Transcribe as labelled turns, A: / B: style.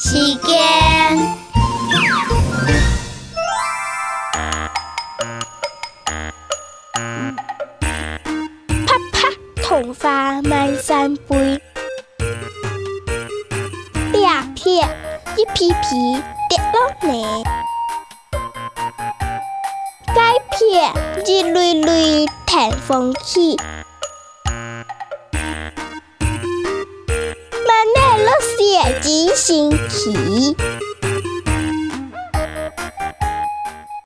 A: 时间啪啪，童话漫山飞。片片一片片，跌落来；片片一片一腾，风起。新奇。